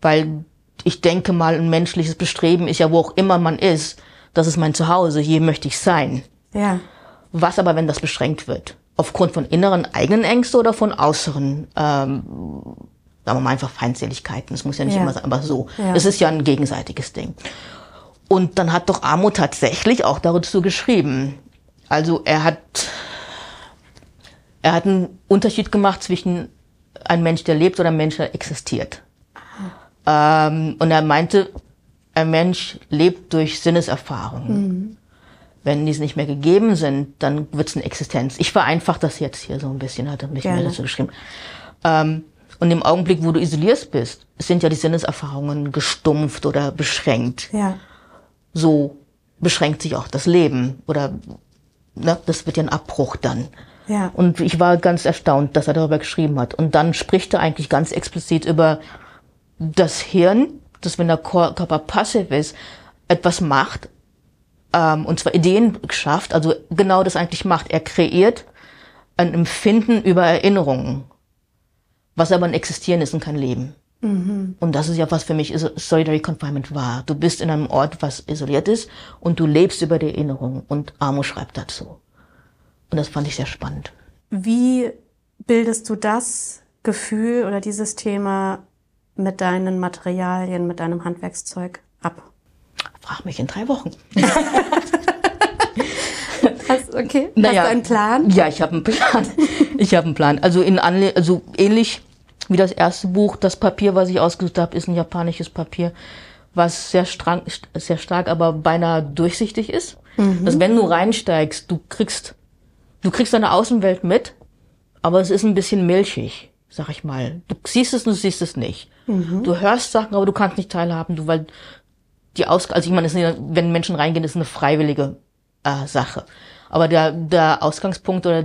Weil ich denke mal, ein menschliches Bestreben ist ja, wo auch immer man ist, das ist mein Zuhause, hier möchte ich sein. Ja. Was aber, wenn das beschränkt wird? Aufgrund von inneren eigenen Ängsten oder von äußeren, ähm, sagen wir mal einfach Feindseligkeiten. Es muss ja nicht Ja. immer sein, aber so. Ja. Es ist ja ein gegenseitiges Ding. Und dann hat doch Amo tatsächlich auch dazu geschrieben. Also er hat, er hat einen Unterschied gemacht zwischen einem Mensch, der lebt oder einem Mensch, der existiert. Ähm, und er meinte, ein Mensch lebt durch Sinneserfahrungen. Wenn diese nicht mehr gegeben sind, dann wird es eine Existenz. Ich vereinfache das jetzt hier so ein bisschen, hat er mich mir dazu geschrieben. Ähm, und im Augenblick, wo du isoliert bist, sind ja die Sinneserfahrungen gestumpft oder beschränkt. Ja. So beschränkt sich auch das Leben oder ne, das wird ja ein Abbruch dann. Ja. Und ich war ganz erstaunt, dass er darüber geschrieben hat. Und dann spricht er eigentlich ganz explizit über das Hirn, das wenn der Körper passiv ist, etwas macht, ähm, und zwar Ideen schafft, also genau das eigentlich macht. Er kreiert ein Empfinden über Erinnerungen, was aber ein Existieren ist und kein Leben. Und das ist ja, was für mich Solitary Confinement war. Du bist in einem Ort, was isoliert ist und du lebst über die Erinnerung. Und Amo schreibt dazu. Und das fand ich sehr spannend. Wie bildest du das Gefühl oder dieses Thema mit deinen Materialien, mit deinem Handwerkszeug ab? Frag mich in drei Wochen. Hast, okay. Naja, Hast du einen Plan? Ja, ich habe einen Plan. Ich habe einen Plan. Also in Anle also ähnlich wie das erste Buch, das Papier, was ich ausgesucht habe, ist ein japanisches Papier, was sehr stark, sehr stark, aber beinahe durchsichtig ist. Mhm. Dass wenn du reinsteigst, du kriegst, du kriegst deine Außenwelt mit, aber es ist ein bisschen milchig, sag ich mal. Du siehst es und du siehst es nicht. Mhm. Du hörst Sachen, aber du kannst nicht teilhaben, du, weil die Aus, also ich meine, wenn Menschen reingehen, ist eine freiwillige äh, Sache. Aber der, der Ausgangspunkt oder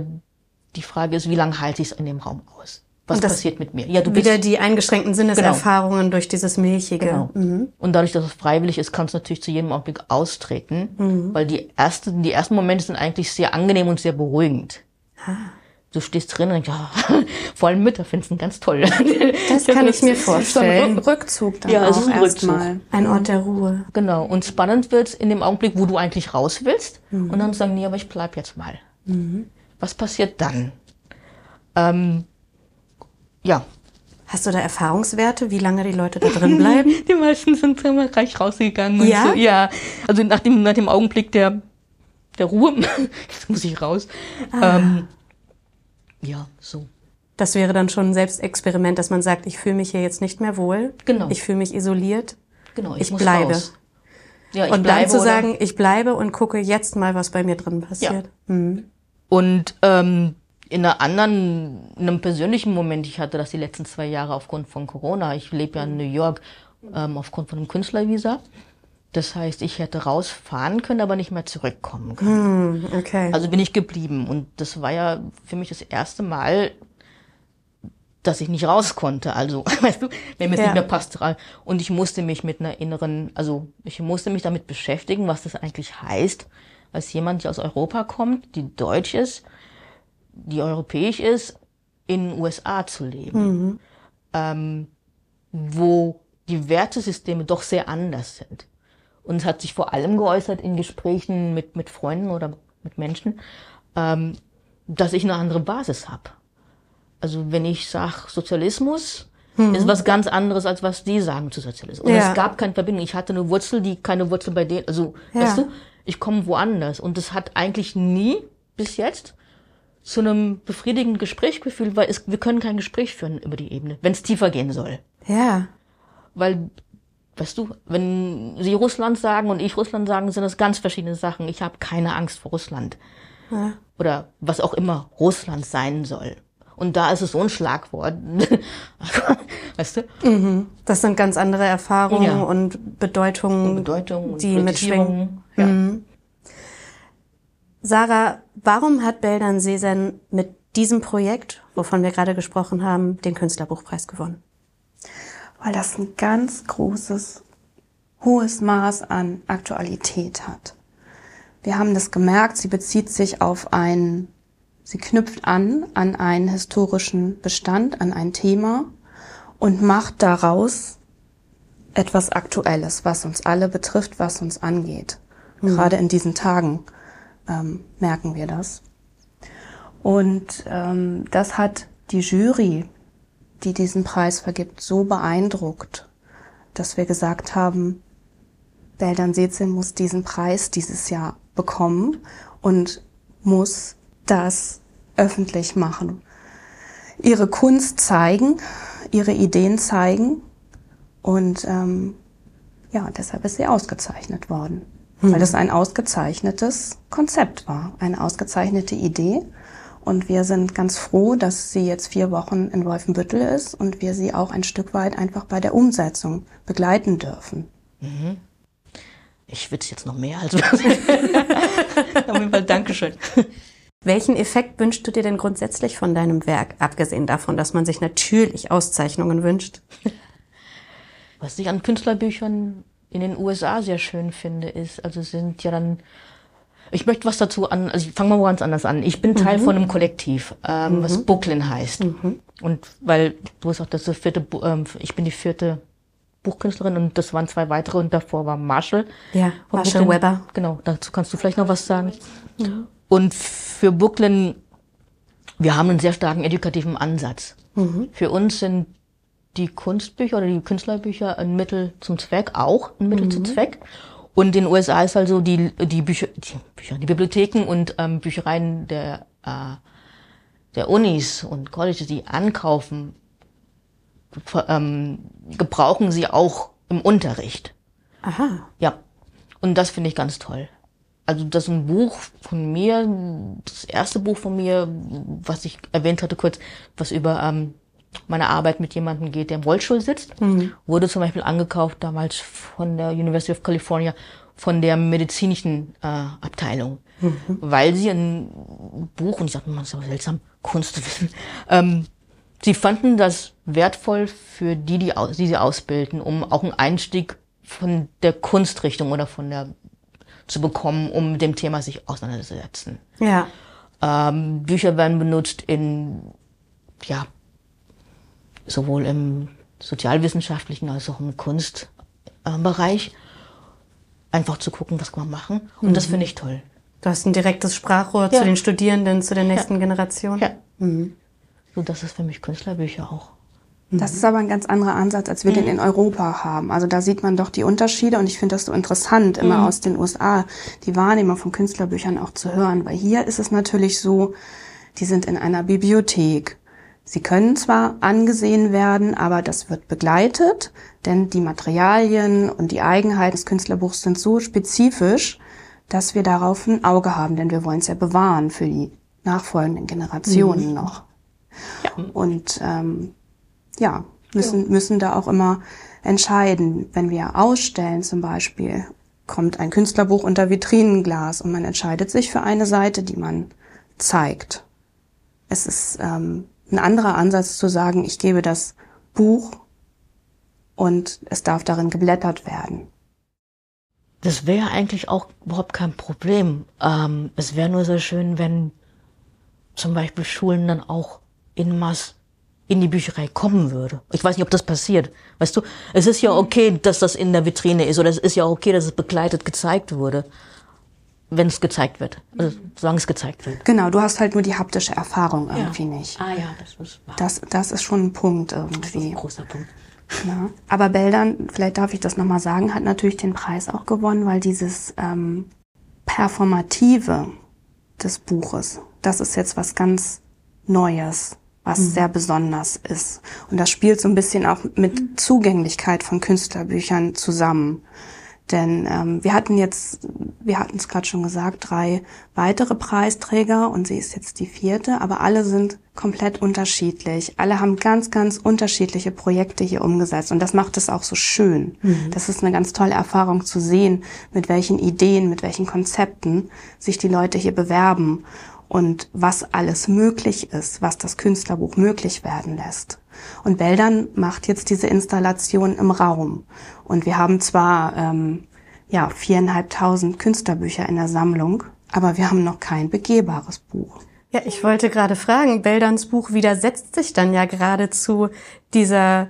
die Frage ist, wie lange halte ich es in dem Raum aus? Was passiert mit mir? Ja, du wieder die eingeschränkten Sinneserfahrungen genau. durch dieses Milchige. Genau. Mhm. Und dadurch, dass es freiwillig ist, kannst du natürlich zu jedem Augenblick austreten, mhm. weil die ersten, die ersten Momente sind eigentlich sehr angenehm und sehr beruhigend. Ah. Du stehst drin und denkst, ja, vor allem Mütter finden es ganz toll. Das kann ich mir vorstellen. So ein Rückzug dann ja, auch ist ein Rückzug. Mal. Ein Ort der Ruhe. Genau. Und spannend wird's in dem Augenblick, wo du eigentlich raus willst mhm. und dann sagen, nee, aber ich bleib jetzt mal. Mhm. Was passiert dann? Ähm, ja. Hast du da Erfahrungswerte, wie lange die Leute da drin bleiben? die meisten sind immer gleich rausgegangen. Ja? So. Ja. Also nach dem, nach dem Augenblick der, der Ruhe, jetzt muss ich raus. Ah. Ähm, ja, so. Das wäre dann schon ein Selbstexperiment, dass man sagt, ich fühle mich hier jetzt nicht mehr wohl. Genau. Ich fühle mich isoliert. Genau, ich, ich bleibe. Raus. Ja, ich und bleibe, dann zu sagen, ich bleibe und gucke jetzt mal, was bei mir drin passiert. Ja. Mhm. Und ähm, in einer anderen, in einem persönlichen Moment, ich hatte das die letzten zwei Jahre aufgrund von Corona. Ich lebe ja in New York ähm, aufgrund von einem Künstlervisa. Das heißt, ich hätte rausfahren können, aber nicht mehr zurückkommen können. Hm, okay. Also bin ich geblieben. Und das war ja für mich das erste Mal, dass ich nicht raus konnte. Also, weißt du, wenn mir es ja. nicht mehr passt. Und ich musste mich mit einer inneren, also ich musste mich damit beschäftigen, was das eigentlich heißt, als jemand, der aus Europa kommt, die deutsch ist, die europäisch ist, in den USA zu leben. Mhm. Ähm, wo die Wertesysteme doch sehr anders sind. Und es hat sich vor allem geäußert in Gesprächen mit, mit Freunden oder mit Menschen, ähm, dass ich eine andere Basis habe. Also wenn ich sage Sozialismus, mhm. ist was ganz anderes, als was die sagen zu Sozialismus. Und ja. es gab keine Verbindung. Ich hatte eine Wurzel, die keine Wurzel bei denen, also, ja. weißt du, ich komme woanders. Und das hat eigentlich nie bis jetzt zu einem befriedigenden Gespräch gefühlt, weil es, wir können kein Gespräch führen über die Ebene, wenn es tiefer gehen soll. Ja. Weil Weißt du, wenn sie Russland sagen und ich Russland sagen, sind das ganz verschiedene Sachen. Ich habe keine Angst vor Russland. Ja. Oder was auch immer Russland sein soll. Und da ist es so ein Schlagwort. weißt du? Mhm. Das sind ganz andere Erfahrungen ja. und Bedeutungen, und Bedeutung und die mitschwingen. Ja. Mhm. Sarah, warum hat Beldan Sesen mit diesem Projekt, wovon wir gerade gesprochen haben, den Künstlerbuchpreis gewonnen? Weil das ein ganz großes, hohes Maß an Aktualität hat. Wir haben das gemerkt, sie bezieht sich auf ein, sie knüpft an an einen historischen Bestand, an ein Thema und macht daraus etwas Aktuelles, was uns alle betrifft, was uns angeht. Mhm. Gerade in diesen Tagen ähm, merken wir das. Und ähm, das hat die Jury die diesen Preis vergibt, so beeindruckt, dass wir gesagt haben, Beldan Sezin muss diesen Preis dieses Jahr bekommen und muss das öffentlich machen. Ihre Kunst zeigen, ihre Ideen zeigen und ähm, ja, deshalb ist sie ausgezeichnet worden, hm. weil das ein ausgezeichnetes Konzept war, eine ausgezeichnete Idee und wir sind ganz froh, dass sie jetzt vier Wochen in Wolfenbüttel ist und wir sie auch ein Stück weit einfach bei der Umsetzung begleiten dürfen. Mhm. Ich würde jetzt noch mehr als Auf jeden Fall Dankeschön. Welchen Effekt wünschst du dir denn grundsätzlich von deinem Werk, abgesehen davon, dass man sich natürlich Auszeichnungen wünscht? Was ich an Künstlerbüchern in den USA sehr schön finde, ist, also sind ja dann ich möchte was dazu an, also ich fange mal ganz anders an. Ich bin Teil mhm. von einem Kollektiv, ähm, mhm. was Booklyn heißt. Mhm. Und weil du hast auch das vierte, ähm, ich bin die vierte Buchkünstlerin und das waren zwei weitere und davor war Marshall. Ja, Marshall Booklyn. Weber. Genau, dazu kannst du vielleicht noch was sagen. Mhm. Und für Booklyn, wir haben einen sehr starken edukativen Ansatz. Mhm. Für uns sind die Kunstbücher oder die Künstlerbücher ein Mittel zum Zweck, auch ein Mittel zum Zweck. Und in den USA ist also die, die Bücher, die Bücher, die Bibliotheken und ähm, Büchereien der, äh, der Unis und Colleges, die ankaufen, ähm, gebrauchen sie auch im Unterricht. Aha. Ja. Und das finde ich ganz toll. Also das ist ein Buch von mir, das erste Buch von mir, was ich erwähnt hatte kurz, was über ähm, meine Arbeit mit jemandem geht, der im Rollstuhl sitzt, wurde zum Beispiel angekauft damals von der University of California, von der medizinischen äh, Abteilung, weil sie ein Buch, und ich sagte, man ist aber seltsam, Kunstwissen, ähm, sie fanden das wertvoll für die, die, aus- die sie ausbilden, um auch einen Einstieg von der Kunstrichtung oder von der zu bekommen, um mit dem Thema sich auseinanderzusetzen. Ja. Ähm, Bücher werden benutzt in, ja, sowohl im sozialwissenschaftlichen als auch im Kunstbereich. Einfach zu gucken, was kann man machen. Und das finde ich toll. Du hast ein direktes Sprachrohr Ja. zu den Studierenden, zu der nächsten Generation. Ja. So, das ist für mich Künstlerbücher auch. Das ist aber ein ganz anderer Ansatz, als wir den in Europa haben. Also da sieht man doch die Unterschiede und ich finde das so interessant, immer aus den USA die Wahrnehmung von Künstlerbüchern auch zu hören. Weil hier ist es natürlich so, die sind in einer Bibliothek. Sie können zwar angesehen werden, aber das wird begleitet, denn die Materialien und die Eigenheiten des Künstlerbuchs sind so spezifisch, dass wir darauf ein Auge haben, denn wir wollen es ja bewahren für die nachfolgenden Generationen noch. Und ähm, ja, müssen, müssen da auch immer entscheiden. Wenn wir ausstellen zum Beispiel, kommt ein Künstlerbuch unter Vitrinenglas und man entscheidet sich für eine Seite, die man zeigt. Es ist ähm, ein anderer Ansatz zu sagen, ich gebe das Buch und es darf darin geblättert werden. Das wäre eigentlich auch überhaupt kein Problem. Ähm, es wäre nur so schön, wenn zum Beispiel Schulen dann auch in Mass in die Bücherei kommen würde. Ich weiß nicht, ob das passiert. Weißt du, es ist ja okay, dass das in der Vitrine ist oder es ist ja okay, dass es begleitet gezeigt wurde, wenn es gezeigt wird. Also solange es gezeigt wird. Genau, du hast halt nur die haptische Erfahrung irgendwie nicht. Ah ja, das ist wahr. Das, das ist schon ein Punkt Das ist irgendwie. ein großer Punkt. Ja. Aber Beldern, vielleicht darf ich das nochmal sagen, hat natürlich den Preis auch gewonnen, weil dieses ähm, Performative des Buches, das ist jetzt was ganz Neues, was sehr besonders ist. Und das spielt so ein bisschen auch mit Zugänglichkeit von Künstlerbüchern zusammen. Denn ähm, wir hatten jetzt, wir hatten es gerade schon gesagt, drei weitere Preisträger und sie ist jetzt die vierte, aber alle sind komplett unterschiedlich. Alle haben ganz, ganz unterschiedliche Projekte hier umgesetzt und das macht es auch so schön. Das ist eine ganz tolle Erfahrung zu sehen, mit welchen Ideen, mit welchen Konzepten sich die Leute hier bewerben und was alles möglich ist, was das Künstlerbuch möglich werden lässt. Und Beldern macht jetzt diese Installation im Raum. Und wir haben zwar ähm, ja viereinhalbtausend Künstlerbücher in der Sammlung, aber wir haben noch kein begehbares Buch. Ja, ich wollte gerade fragen, Beldans Buch widersetzt sich dann ja geradezu dieser,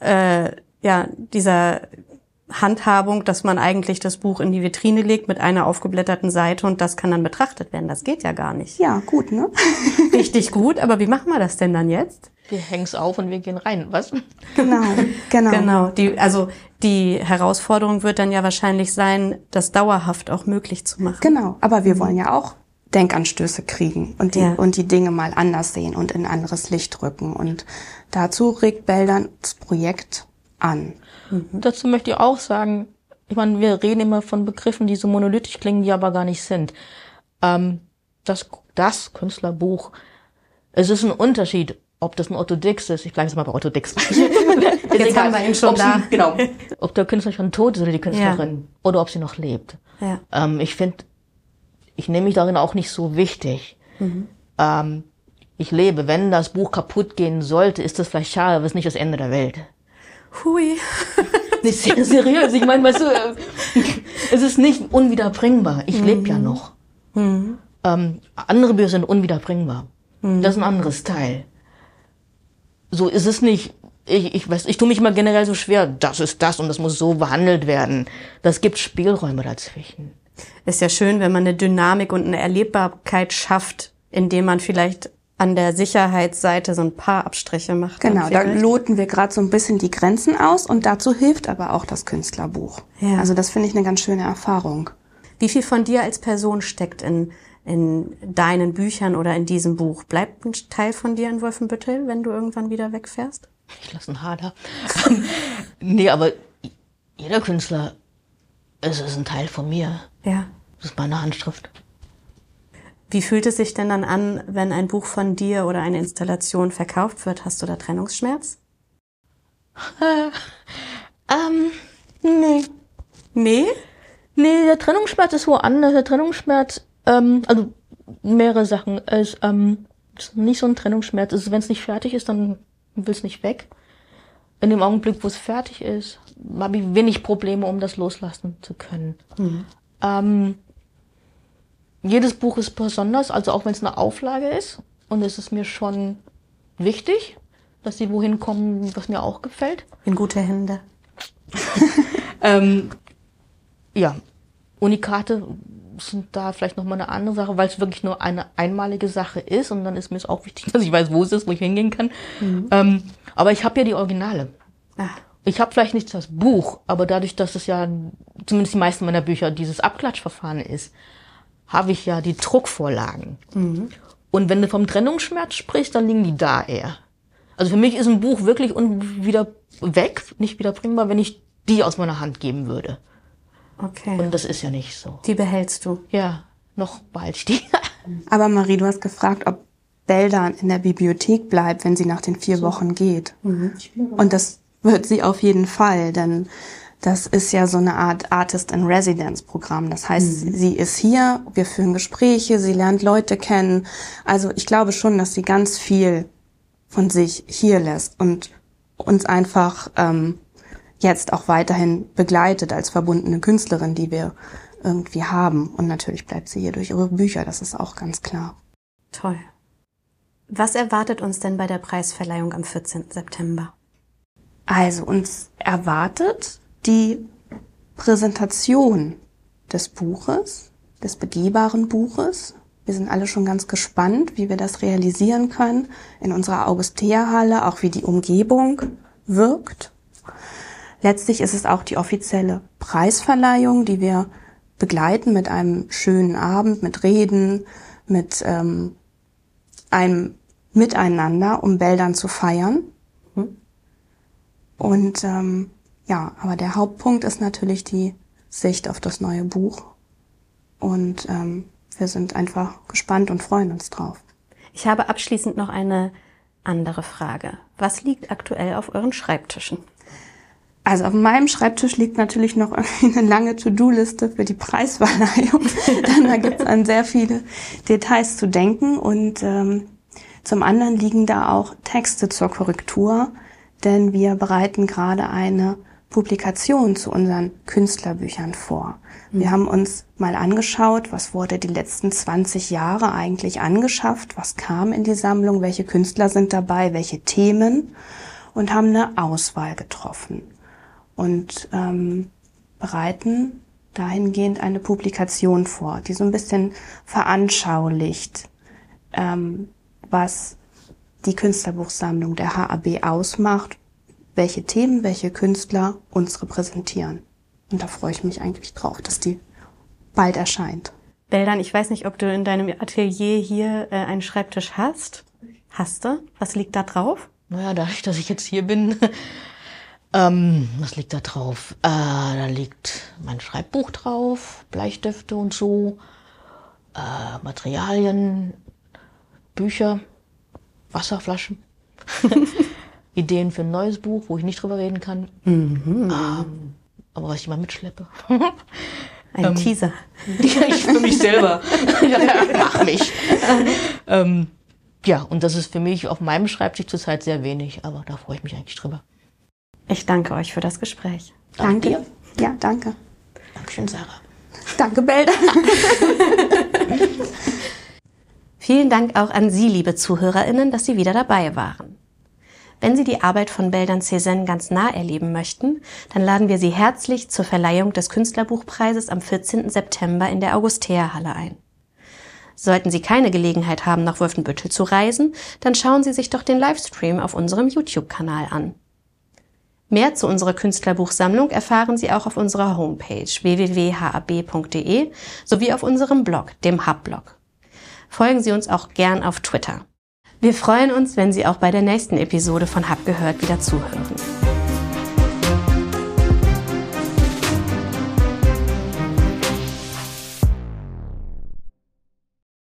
äh, ja, dieser Handhabung, dass man eigentlich das Buch in die Vitrine legt mit einer aufgeblätterten Seite und das kann dann betrachtet werden. Das geht ja gar nicht. Ja, gut, ne? Richtig gut, aber wie machen wir das denn dann jetzt? Wir hängen's auf und wir gehen rein, was? Genau, genau. Genau, die, also die Herausforderung wird dann ja wahrscheinlich sein, das dauerhaft auch möglich zu machen. Genau, aber wir wollen ja auch Denkanstöße kriegen und die, Ja. und die Dinge mal anders sehen und in anderes Licht rücken. Und dazu regt Beldern das Projekt an. Dazu möchte ich auch sagen, ich meine, wir reden immer von Begriffen, die so monolithisch klingen, die aber gar nicht sind. Ähm, das, das Künstlerbuch, es ist ein Unterschied, ob das ein Orthodox ist, ich bleibe jetzt mal bei Orthodox. Jetzt haben wir ihn schon ob da. Sie, genau. Ob der Künstler schon tot ist oder die Künstlerin. Oder ob sie noch lebt. Ja. Ähm, ich finde, ich nehme mich darin auch nicht so wichtig. Ähm, ich lebe. Wenn das Buch kaputt gehen sollte, ist das vielleicht schade, aber es ist nicht das Ende der Welt. Hui. Nicht seriös. Ich meine, weißt du, äh, es ist nicht unwiederbringbar. Ich lebe ja noch. Ähm, andere Bücher sind unwiederbringbar. Das ist ein anderes Teil. So ist es nicht. Ich, ich weiß, ich tue mich immer generell so schwer. Das ist das und das muss so behandelt werden. Das gibt Spielräume dazwischen. Ist ja schön, wenn man eine Dynamik und eine Erlebbarkeit schafft, indem man vielleicht an der Sicherheitsseite so ein paar Abstriche macht. Genau, da loten wir gerade so ein bisschen die Grenzen aus und dazu hilft aber auch das Künstlerbuch. Ja. Also das finde ich eine ganz schöne Erfahrung. Wie viel von dir als Person steckt in, in deinen Büchern oder in diesem Buch? Bleibt ein Teil von dir in Wolfenbüttel, wenn du irgendwann wieder wegfährst? Ich lasse einen Hader. nee, aber jeder Künstler, es ist ein Teil von mir. Ja. Das ist meine Handschrift. Wie fühlt es sich denn dann an, wenn ein Buch von dir oder eine Installation verkauft wird? Hast du da Trennungsschmerz? Ähm, nee. Nee? Nee, der Trennungsschmerz ist woanders. Der Trennungsschmerz, ähm, also mehrere Sachen. Es ähm, ist nicht so ein Trennungsschmerz. Also wenn es nicht fertig ist, dann will es nicht weg. In dem Augenblick, wo es fertig ist, habe ich wenig Probleme, um das loslassen zu können. Ähm, jedes Buch ist besonders, also auch wenn es eine Auflage ist. Und es ist mir schon wichtig, dass sie wohin kommen, was mir auch gefällt. In gute Hände. Ähm, ja, Unikate sind da vielleicht nochmal eine andere Sache, weil es wirklich nur eine einmalige Sache ist und dann ist mir es auch wichtig, dass ich weiß, wo es ist, wo ich hingehen kann. Ähm, aber ich habe ja die Originale. Ah, Ich habe vielleicht nicht das Buch, aber dadurch, dass es ja zumindest die meisten meiner Bücher dieses Abklatschverfahren ist, habe ich ja die Druckvorlagen. Und wenn du vom Trennungsschmerz sprichst, dann liegen die da eher. Also für mich ist ein Buch wirklich wieder weg, nicht wiederbringbar, wenn ich die aus meiner Hand geben würde. Okay. Und das ist ja nicht so. die behältst du. Ja, noch bald die. Aber Marie, du hast gefragt, ob Beldan in der Bibliothek bleibt, wenn sie nach den vier Wochen geht. Und das wird sie auf jeden Fall, denn das ist ja so eine Art Artist in Residence Programm. Das heißt, sie ist hier, wir führen Gespräche, sie lernt Leute kennen. Also ich glaube schon, dass sie ganz viel von sich hier lässt und uns einfach ähm, jetzt auch weiterhin begleitet als verbundene Künstlerin, die wir irgendwie haben. Und natürlich bleibt sie hier durch ihre Bücher, das ist auch ganz klar. Toll. Was erwartet uns denn bei der Preisverleihung am 14. September? Also uns erwartet die Präsentation des Buches, des begehbaren Buches. Wir sind alle schon ganz gespannt, wie wir das realisieren können in unserer Augusteerhalle, auch wie die Umgebung wirkt. Letztlich ist es auch die offizielle Preisverleihung, die wir begleiten mit einem schönen Abend, mit Reden, mit ähm, einem Miteinander, um Bäldern zu feiern. Und ähm, ja, aber der Hauptpunkt ist natürlich die Sicht auf das neue Buch. Und ähm, wir sind einfach gespannt und freuen uns drauf. Ich habe abschließend noch eine andere Frage. Was liegt aktuell auf euren Schreibtischen? Also auf meinem Schreibtisch liegt natürlich noch irgendwie eine lange To-Do-Liste für die Preisverleihung, denn da gibt es an sehr viele Details zu denken. Und ähm, zum anderen liegen da auch Texte zur Korrektur, denn wir bereiten gerade eine Publikation zu unseren Künstlerbüchern vor. Wir haben uns mal angeschaut, was wurde die letzten 20 Jahre eigentlich angeschafft, was kam in die Sammlung, welche Künstler sind dabei, welche Themen? Und haben eine Auswahl getroffen und ähm, bereiten dahingehend eine Publikation vor, die so ein bisschen veranschaulicht, ähm, was die Künstlerbuchsammlung der HAB ausmacht, welche Themen, welche Künstler uns repräsentieren. Und da freue ich mich eigentlich drauf, dass die bald erscheint. Beldan, ich weiß nicht, ob du in deinem Atelier hier äh, einen Schreibtisch hast. Hast du? Was liegt da drauf? Naja, dadurch, dass ich jetzt hier bin, ähm, was liegt da drauf? Äh, da liegt mein Schreibbuch drauf, Bleistifte und so, äh, Materialien, Bücher, Wasserflaschen, Ideen für ein neues Buch, wo ich nicht drüber reden kann. Ähm, aber was ich mal mitschleppe. Ein Teaser. Ja, ich für mich selber. mach mich. ähm, ja, und das ist für mich auf meinem Schreibtisch zurzeit sehr wenig, aber da freue ich mich eigentlich drüber. Ich danke euch für das Gespräch. Danke. dir. Ja, danke. Dankeschön, Sarah. Danke, Belda. Vielen Dank auch an Sie, liebe ZuhörerInnen, dass Sie wieder dabei waren. Wenn Sie die Arbeit von Beldan Cézanne ganz nah erleben möchten, dann laden wir Sie herzlich zur Verleihung des Künstlerbuchpreises am 14. September in der Augusteerhalle ein. Sollten Sie keine Gelegenheit haben, nach Wolfenbüttel zu reisen, dann schauen Sie sich doch den Livestream auf unserem YouTube-Kanal an. Mehr zu unserer Künstlerbuchsammlung erfahren Sie auch auf unserer Homepage www.hab.de sowie auf unserem Blog, dem Hub-Blog. Folgen Sie uns auch gern auf Twitter. Wir freuen uns, wenn Sie auch bei der nächsten Episode von Hab gehört wieder zuhören.